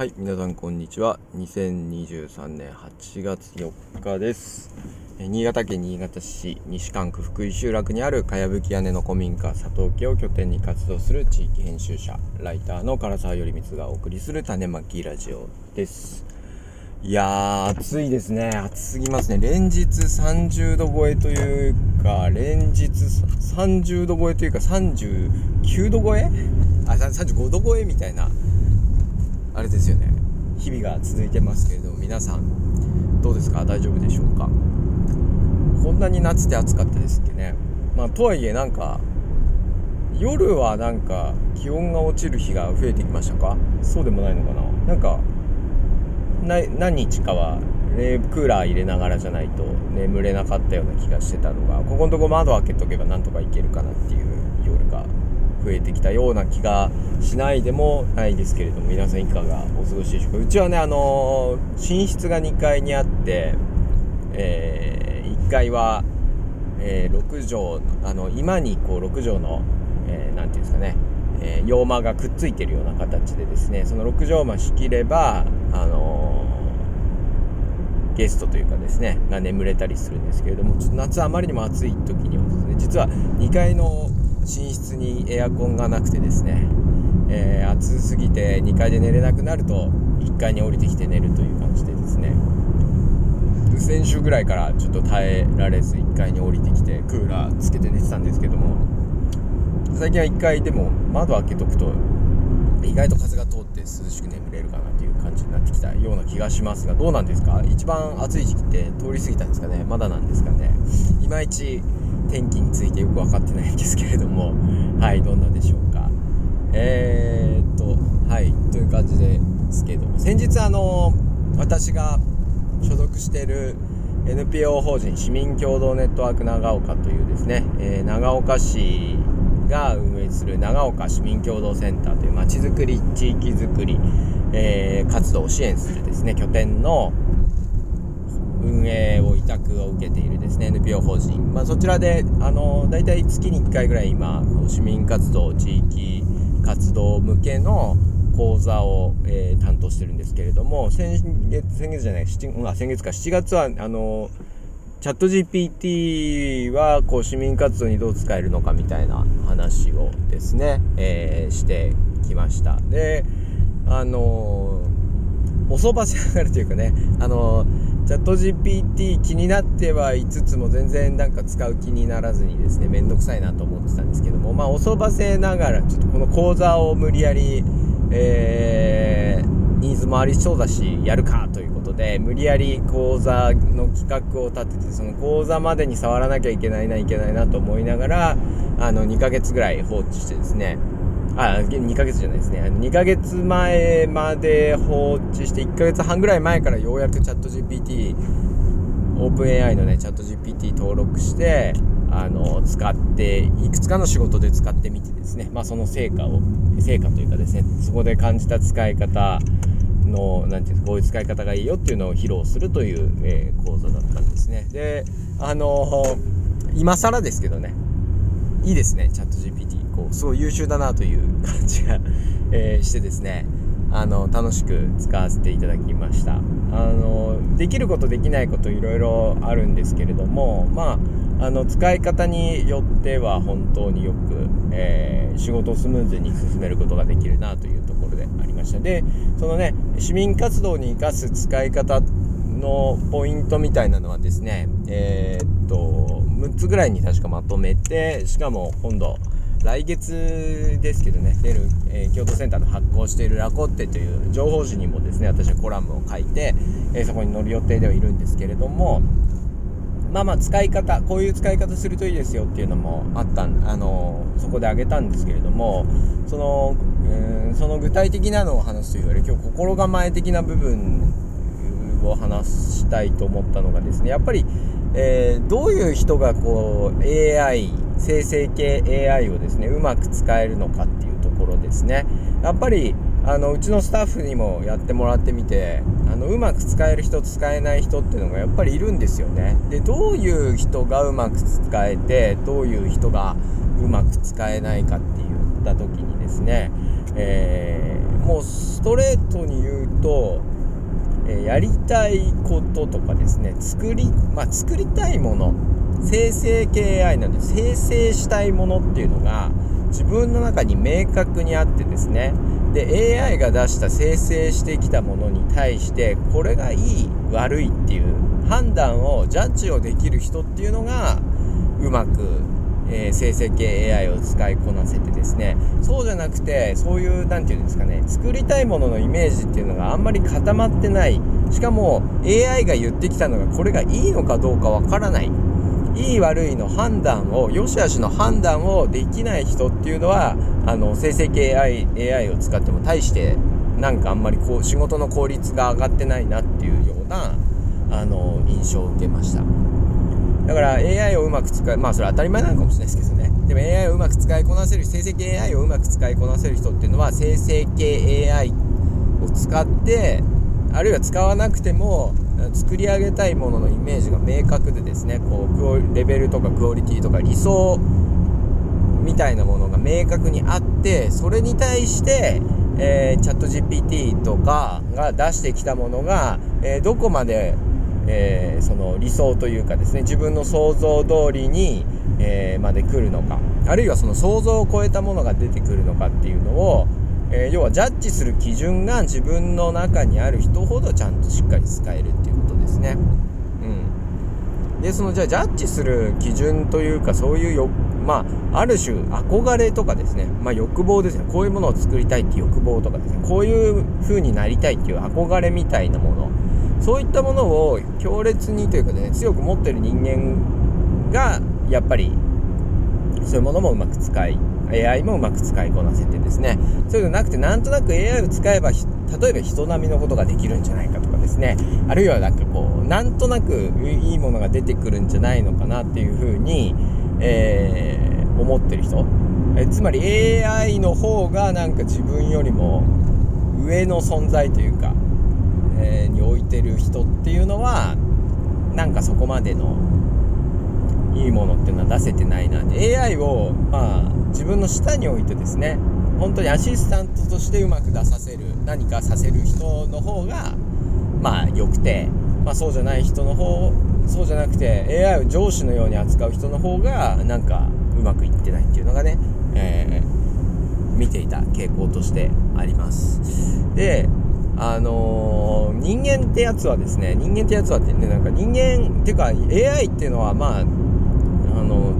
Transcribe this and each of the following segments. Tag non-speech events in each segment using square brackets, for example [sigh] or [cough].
はい、皆さんこんにちは。2023年8月4日です。新潟県新潟市西館区福井集落にあるかやぶき屋根の古民家佐藤家を拠点に活動する地域編集者、ライターの唐沢頼光がお送りする種まきラジオです。いやー、暑いですね。暑すぎますね。連日30度超えというか、連日30度超えというか39度超え？あ、35度超えみたいな。あれですよね。日々が続いてますけれども皆さんどうですか？大丈夫でしょうか？こんなに夏って暑かったですっけね。まあとはいえなんか夜はなんか気温が落ちる日が増えてきましたか？そうでもないのかな。なんかな何日かは冷クーラー入れながらじゃないと眠れなかったような気がしてたのがここのとこ窓開けとけばなんとかいけるかなっていう増えてきたような気がしないでもないですけれども皆さんいかがお過ごしでしょうか。うちはねあの寝室が2階にあって、えー1階は、えー6畳あの今にこう6畳の、えーていうんですかね、えー洋間がくっついてるような形でですねその6畳間仕切ればあのゲストというかですねが眠れたりするんですけれどもちょっと夏あまりにも暑い時にはですね実は2階の寝室にエアコンがなくてですね、えー暑すぎて2階で寝れなくなると1階に降りてきて寝るという感じでですね。先週ぐらいからちょっと耐えられず1階に降りてきてクーラーつけて寝てたんですけども最近は1階でも窓開けとくと意外と風が通って涼しく眠れるかなという感じになってきたような気がしますがどうなんですか？一番暑い時期って通り過ぎたんですかね？まだなんですかね？いまいち天気についてよく分かってないんですけれども。[laughs] はいどんなでしょうか。えー、っとはいという感じですけども。先日あの私が所属している NPO 法人市民共同ネットワーク長岡というですね、えー長岡市が運営する長岡市民共同センターというまちづくり地域づくり、えー活動を支援するですね拠点の運営を委託を受けているですね NPO 法人、まあ、そちらであの大体月に1回ぐらい今市民活動地域活動向けの講座を、えー担当してるんですけれども先月先月じゃない7うんあ先月か。7月はあのチャット GPT はこう市民活動にどう使えるのかみたいな話をですね、えーしてきました。であのおそばせ上がるというかねあのチャット GPT 気になってはいつつも全然なんか使う気にならずにですねめんどくさいなと思ってたんですけどもまあおそばせながらちょっとこの講座を無理やりえーニーズもありそうだしやるかということで無理やり講座の企画を立ててその講座までに触らなきゃいけないないけないなと思いながらあの2ヶ月ぐらい放置してですねあ2ヶ月じゃないですね。2ヶ月前まで放置して1ヶ月半ぐらい前からようやくチャット GPT オープン AI のねチャット GPT 登録してあの使っていくつかの仕事で使ってみてですね。まあその成果を成果というかですねそこで感じた使い方のなんていうかこういう使い方がいいよっていうのを披露するという、えー講座だったんですね。であの今更ですけどねいいですねチャット GPT すごい優秀だなという感じが、えーしてですねあの楽しく使わせていただきました。あのできることできないこといろいろあるんですけれどもまああの使い方によっては本当によく、えー仕事をスムーズに進めることができるなというところでありました。でそのね市民活動に生かす使い方のポイントみたいなのはですねえーっと6つぐらいに確かまとめてしかも今度来月ですけどね出る、えー京都センターの発行しているラコッテという情報誌にもですね私はコラムを書いて、えーそこに載る予定ではいるんですけれどもまあまあ使い方こういう使い方するといいですよっていうのもあったんあのそこで挙げたんですけれどもそのうんその具体的なのを話すというより今日心構え的な部分を話したいと思ったのがですねやっぱり、えーどういう人がこう AI 生成系 AI をですねうまく使えるのかっていうところですね。やっぱりあのうちのスタッフにもやってもらってみてあのうまく使える人使えない人っていうのがやっぱりいるんですよね。でどういう人がうまく使えてどういう人がうまく使えないかって言った時にですね、えーもうストレートに言うと、えやりたいこととかですね作りまあ作りたいもの生成系 AI なんで生成したいものっていうのが自分の中に明確にあってですね。で AI が出した生成してきたものに対してこれがいい悪いっていう判断をジャッジをできる人っていうのがうまく、えー、生成系 AI を使いこなせてですね。そうじゃなくてそういう何て言うんですかね作りたいもののイメージっていうのがあんまり固まってない。しかも AI が言ってきたのがこれがいいのかどうかわからない。いい悪いの判断を良し悪しの判断をできない人っていうのはあの生成系 AI, AI を使っても大してなんかあんまりこう仕事の効率が上がってないなっていうようなあの印象を受けました。だから AI をうまく使いまあそれは当たり前なのかもしれないですけどね。でも AI をうまく使いこなせる生成系 AI をうまく使いこなせる人っていうのは生成系 AI を使ってあるいは使わなくても作り上げたいもののイメージが明確でですねこうレベルとかクオリティとか理想みたいなものが明確にあってそれに対して、えー、チャット GPT とかが出してきたものが、えー、どこまで、えー、その理想というかですね自分の想像通りに、えまで来るのかあるいはその想像を超えたものが出てくるのかっていうのをえー、要はジャッジする基準が自分の中にある人ほどちゃんとしっかり使えるっていうことですね。うん、でそのじゃあジャッジする基準というかそういうよまあある種憧れとかですね、まあ、欲望ですね。こういうものを作りたいっていう欲望とかですね。こういう風になりたいっていう憧れみたいなもの。そういったものを強烈にというかね強く持ってる人間がやっぱりそういうものもうまく使い AI もうまく使いこなせてですね。そういうのなくてなんとなく AI を使えば例えば人並みのことができるんじゃないかとかですね。あるいはなんかこうなんとなくいいものが出てくるんじゃないのかなっていうふうに、えー、思ってる人。えつまり AI の方がなんか自分よりも上の存在というか、えー、に置いてる人っていうのはなんかそこまでのいいものっていうのは出せてないなで AI をまあ自分の下に置いてですね本当にアシスタントとしてうまく出させる何かさせる人の方がまあ良くて、まあ、そうじゃない人の方そうじゃなくて AI を上司のように扱う人の方がなんかうまくいってないっていうのがね、えー、見ていた傾向としてあります。であのー、人間ってやつはですね人間ってやつはってねなんか人間っていうか AI っていうのはまあ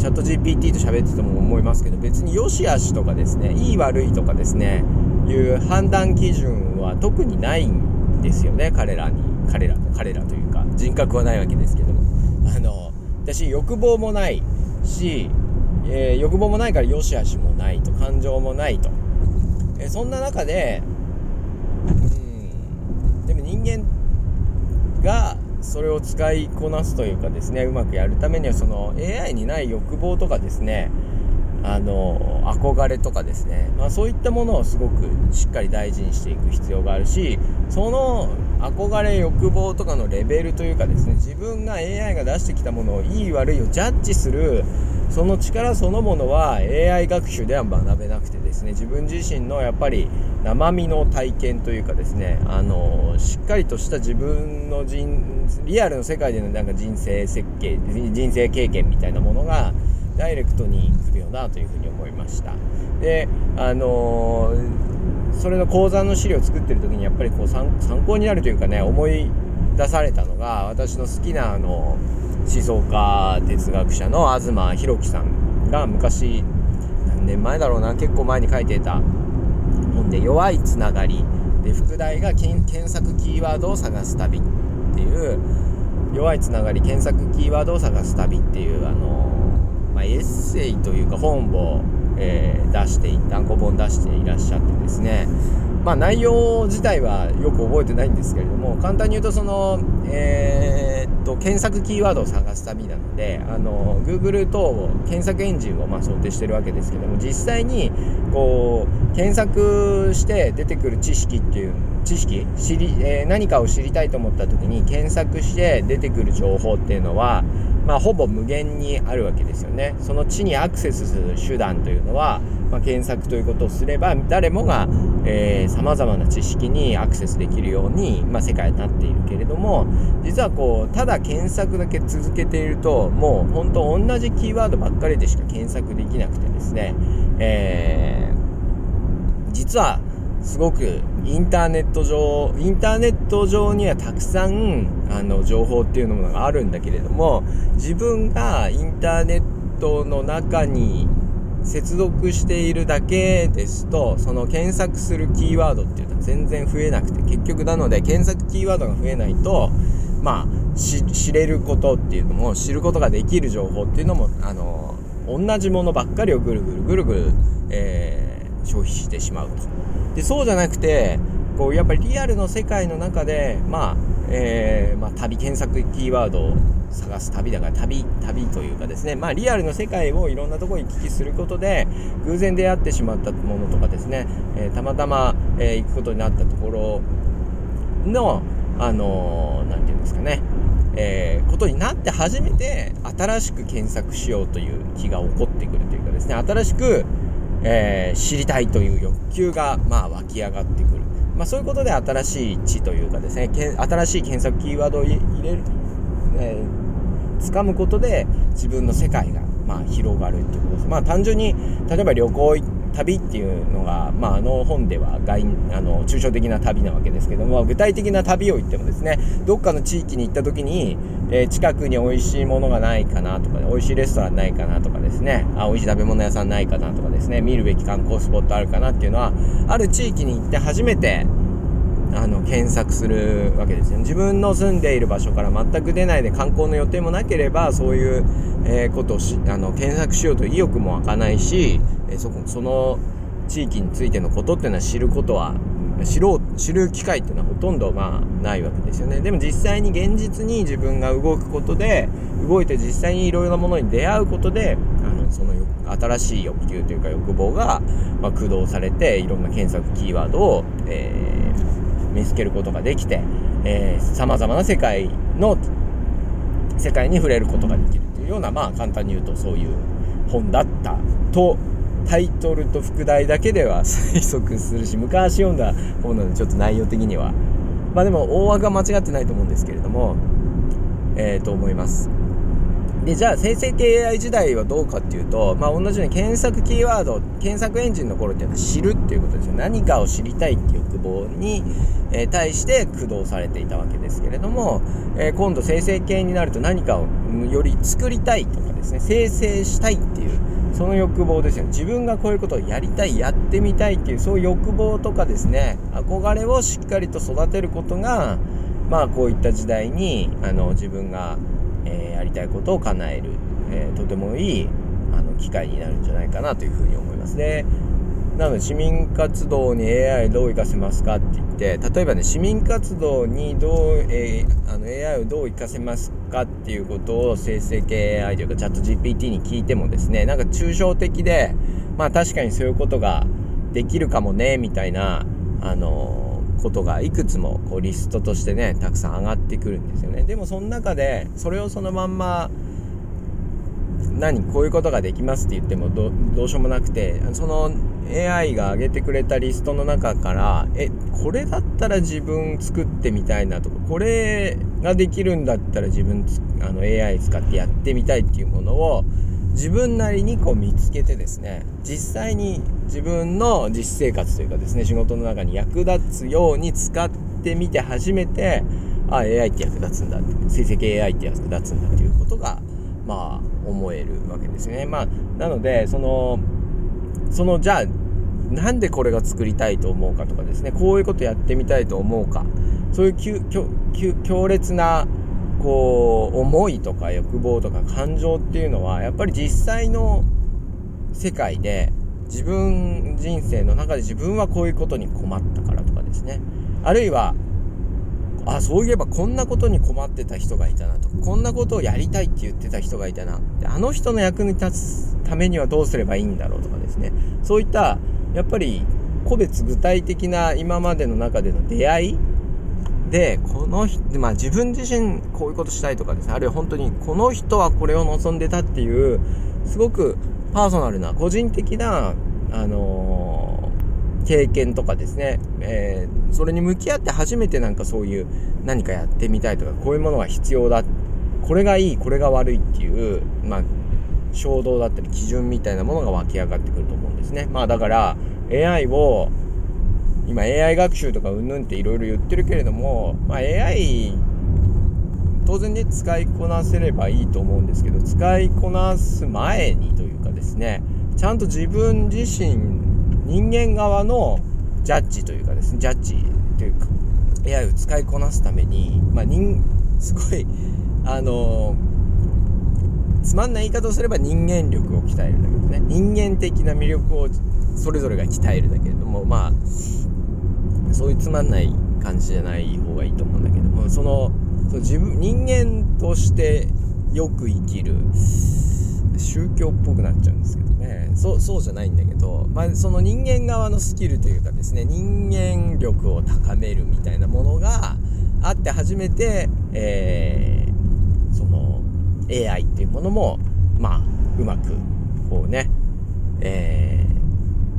チャット GPT と喋ってても思いますけど別に良し悪しとかですねいい悪いとかですねいう判断基準は特にないんですよね彼らに。彼ら彼らというか人格はないわけですけども。あの私欲望もないし、えー、欲望もないから良し悪しもないと感情もないと、えー、そんな中でうんでも人間がそれを使いこなすというかですねうまくやるためにはその AI にない欲望とかですねあの憧れとかですね、まあ、そういったものをすごくしっかり大事にしていく必要があるしその憧れ欲望とかのレベルというかですね自分が AI が出してきたものをいい悪いをジャッジするその力そのものは AI 学習では学べなくてですね自分自身のやっぱり生身の体験というかですねあのしっかりとした自分の人リアルの世界でのなんか人生設計人生経験みたいなものがダイレクトに来るよなというふうに思いました。であのそれの講座の資料を作ってる時にやっぱりこう参考になるというかね思い出されたのが私の好きなあの思想家哲学者の東博樹さんが昔何年前だろうな結構前に書いてた本で「弱いつながり」で副題が検索キーワードを探す旅っていう弱いつながり検索キーワードを探す旅っていうあのまあ、エッセイというか本を、えー、出して単行本出していらっしゃってですね。まあ内容自体はよく覚えてないんですけれども簡単に言うとそのえ、と検索キーワードを探す旅なのであの Google 等を検索エンジンをまあ想定してるわけですけども実際にこう検索して出てくる知識っていう知識知り、えー、何かを知りたいと思った時に検索して出てくる情報っていうのはまあ、ほぼ無限にあるわけですよね。その地にアクセスする手段というのは、まあ、検索ということをすれば誰もがさまざまな知識にアクセスできるように、まあ、世界になっているけれども実はこうただ検索だけ続けているともう本当同じキーワードばっかりでしか検索できなくてですね、えー、実はすごくインターネット上インターネット上にはたくさんあの情報っていうのがあるんだけれども自分がインターネットの中に接続しているだけですとその検索するキーワードっていうのは全然増えなくて結局なので検索キーワードが増えないとまあ知れることっていうのも知ることができる情報っていうのもあの同じものばっかりをぐるぐるぐるぐる、えー、消費してしまうと。でそうじゃなくてこうやっぱりリアルの世界の中でまあ、えー、まあ、旅検索キーワードを探す旅だから旅旅というかですねまあリアルの世界をいろんなところに行き来することで偶然出会ってしまったものとかですね、えー、たまたま、えー、行くことになったところのあの何、て言うんですかねえー、ことになって初めて新しく検索しようという気が起こってくるというかですね新しくえー、知りたいという欲求が、まあ、湧き上がってくる。まあ、そういうことで新しい地というかですね、新しい検索キーワードを入れる、えー、掴むことで自分の世界が、まあ、広がるということです。まあ、単純に、例えば旅行行旅っていうのが、まあ、あの本では外あの抽象的な旅なわけですけども具体的な旅を言ってもですねどっかの地域に行った時に、えー、近くに美味しいものがないかなとか美味しいレストランないかなとかですねあ美味しい食べ物屋さんないかなとかですね見るべき観光スポットあるかなっていうのはある地域に行って初めてあの検索するわけですよ。自分の住んでいる場所から全く出ないで観光の予定もなければそういう、えー、ことをしあの検索しようと意欲も湧かないし、えー、そこその地域についてのことっていうのは知ることは知ろう知る機会っていうのはほとんどまあないわけですよね。でも実際に現実に自分が動くことで動いて実際にいろいろなものに出会うことであのその新しい欲求というか欲望が、まあ、駆動されていろんな検索キーワードを、えー見つけることができてさまざまな世界の世界に触れることができるというようなまあ簡単に言うとそういう本だったとタイトルと副題だけでは [laughs] 推測するし昔読んだ本なのでちょっと内容的には。まあでも大枠は間違ってないと思うんですけれどもえー、と思います。でじゃあ生成系 AI 時代はどうかっていうと、まあ、同じように検索キーワード検索エンジンの頃っていうのは知るっていうことですよ。何かを知りたいっていう欲望に、えー、対して駆動されていたわけですけれども、えー、今度生成系になると何かをより作りたいとかですね生成したいっていうその欲望ですよね自分がこういうことをやりたいやってみたいっていうそういう欲望とかですね憧れをしっかりと育てることがまあこういった時代にあの自分がえー、やりたいことを叶える、え、とてもいいあの機会になるんじゃないかなというふうに思いますね。なので市民活動に AI どう活かせますかって言って例えばね市民活動にどう、えー、あの AI をどう活かせますかっていうことを生成系 AI というかチャット GPT に聞いてもですねなんか抽象的でまあ確かにそういうことができるかもねみたいなあのことがいくつもこうリストとしてねたくさん上がってくるんですよね。でもその中でそれをそのまんま何こういうことができますって言ってもどうしようもなくてその AI が上げてくれたリストの中からえこれだったら自分作ってみたいなとかこれができるんだったら自分あの AI 使ってやってみたいっていうものを自分なりにこう見つけてですね実際に自分の実生活というかですね仕事の中に役立つように使ってみて初めてあ AI って役立つんだ成績 AI って役立つんだっていうことがまあ思えるわけですね。まあなのでそのそのじゃあなんでこれが作りたいと思うかとかですね。こういうことやってみたいと思うか。そういう強烈なこう思いとか欲望とか感情っていうのはやっぱり実際の世界で自分人生の中で自分はこういうことに困ったからとかですね。あるいはそういえばこんなことに困ってた人がいたなと。こんなことをやりたいって言ってた人がいたな。あの人の役に立つためにはどうすればいいんだろうとかですね。そういったやっぱり個別具体的な今までの中での出会いでこの人、まあ、自分自身こういうことしたいとかですね。あるいは本当にこの人はこれを望んでたっていうすごくパーソナルな個人的な、あのー、経験とかですね、えー、それに向き合って初めてなんかそういう何かやってみたいとかこういうものが必要だこれがいいこれが悪いっていう、まあ、衝動だったり基準みたいなものが湧き上がってくると思うんですね。まあだから AI を今 AI 学習とかうんぬんっていろいろ言ってるけれども、まあ、AI 当然ね使いこなせればいいと思うんですけど使いこなす前にというかですねちゃんと自分自身人間側のジャッジというかですねジャッジというか AI を使いこなすために、まあ、人 [laughs] すごいあのつまんない言い方をすれば人間力を鍛えるだけどね。人間的な魅力をそれぞれが鍛えるだけれどもまあそういうつまんない感じじゃない方がいいと思うんだけどもそのその自分人間としてよく生きる宗教っぽくなっちゃうんですけどねそうそうじゃないんだけど、まあ、その人間側のスキルというかですね人間力を高めるみたいなものがあって初めて、えー、その AI っていうものもまあうまくこうね、え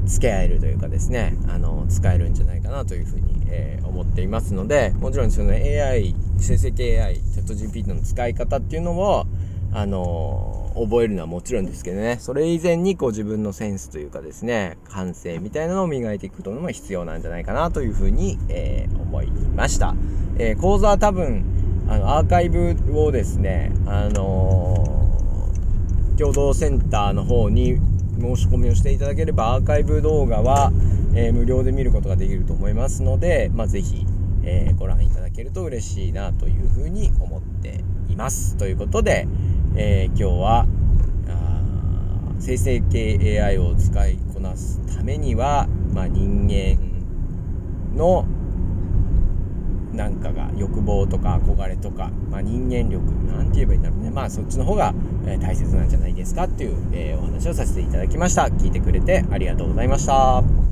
ー、付け合えるというかですねあの使えるんじゃないかなというふうに、えー、思っていますのでもちろんその AI 生成系 AI チャット GPT の使い方っていうのもあの覚えるのはもちろんですけどねそれ以前にこう自分のセンスというかですね感性みたいなのを磨いていくことも必要なんじゃないかなというふうに、えー、思いました、えー、講座は多分あのアーカイブをですねあのー、共同センターの方に申し込みをしていただければアーカイブ動画は、えー、無料で見ることができると思いますので、まあ、ぜひ、えー、ご覧いただけると嬉しいなというふうに思っています。ということで、えー、今日は生成系 AI を使いこなすためには、まあ、人間のなんかが欲望とか憧れとか、まあ、人間力なんて言えばいいんだろうね。まあそっちの方が、え大切なんじゃないですかっていう、えー、お話をさせていただきました。聞いてくれてありがとうございました。